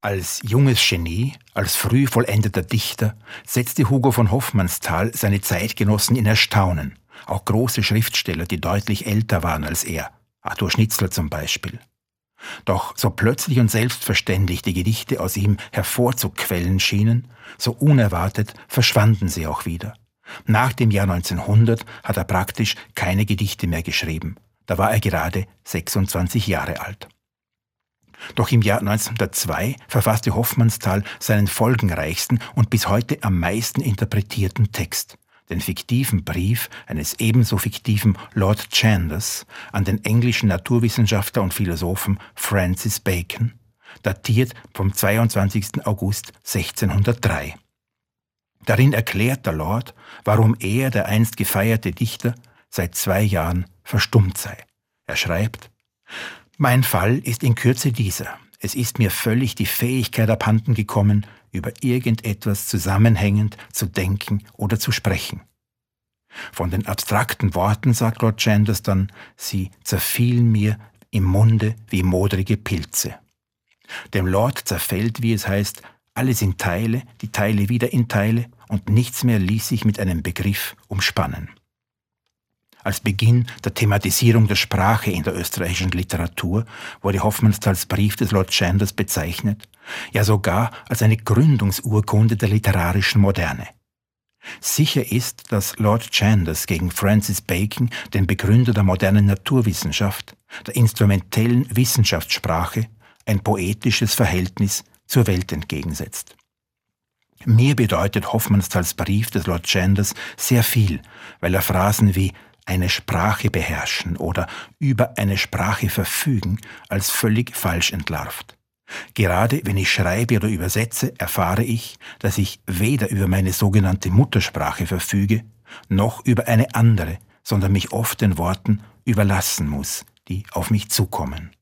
Als junges Genie, als früh vollendeter Dichter setzte Hugo von Hoffmannsthal seine Zeitgenossen in Erstaunen, auch große Schriftsteller, die deutlich älter waren als er, Arthur Schnitzler zum Beispiel. Doch so plötzlich und selbstverständlich die Gedichte aus ihm hervorzuquellen schienen, so unerwartet verschwanden sie auch wieder. Nach dem Jahr 1900 hat er praktisch keine Gedichte mehr geschrieben. Da war er gerade 26 Jahre alt. Doch im Jahr 1902 verfasste Hoffmannsthal seinen folgenreichsten und bis heute am meisten interpretierten Text, den fiktiven Brief eines ebenso fiktiven Lord Chandos an den englischen Naturwissenschaftler und Philosophen Francis Bacon, datiert vom 22. August 1603. Darin erklärt der Lord, warum er, der einst gefeierte Dichter, seit zwei Jahren verstummt sei. Er schreibt, mein Fall ist in Kürze dieser. Es ist mir völlig die Fähigkeit abhanden gekommen, über irgendetwas zusammenhängend zu denken oder zu sprechen. Von den abstrakten Worten, sagt Lord Chandos dann, sie zerfielen mir im Munde wie modrige Pilze. Dem Lord zerfällt, wie es heißt, alles in Teile, die Teile wieder in Teile, und nichts mehr ließ sich mit einem Begriff umspannen als Beginn der Thematisierung der Sprache in der österreichischen Literatur wurde Hoffmannsthals Brief des Lord Chandos bezeichnet, ja sogar als eine Gründungsurkunde der literarischen Moderne. Sicher ist, dass Lord Chandos gegen Francis Bacon, den Begründer der modernen Naturwissenschaft, der instrumentellen Wissenschaftssprache, ein poetisches Verhältnis zur Welt entgegensetzt. Mir bedeutet Hoffmannsthals Brief des Lord Chandos sehr viel, weil er Phrasen wie eine Sprache beherrschen oder über eine Sprache verfügen als völlig falsch entlarvt. Gerade wenn ich schreibe oder übersetze, erfahre ich, dass ich weder über meine sogenannte Muttersprache verfüge, noch über eine andere, sondern mich oft den Worten überlassen muss, die auf mich zukommen.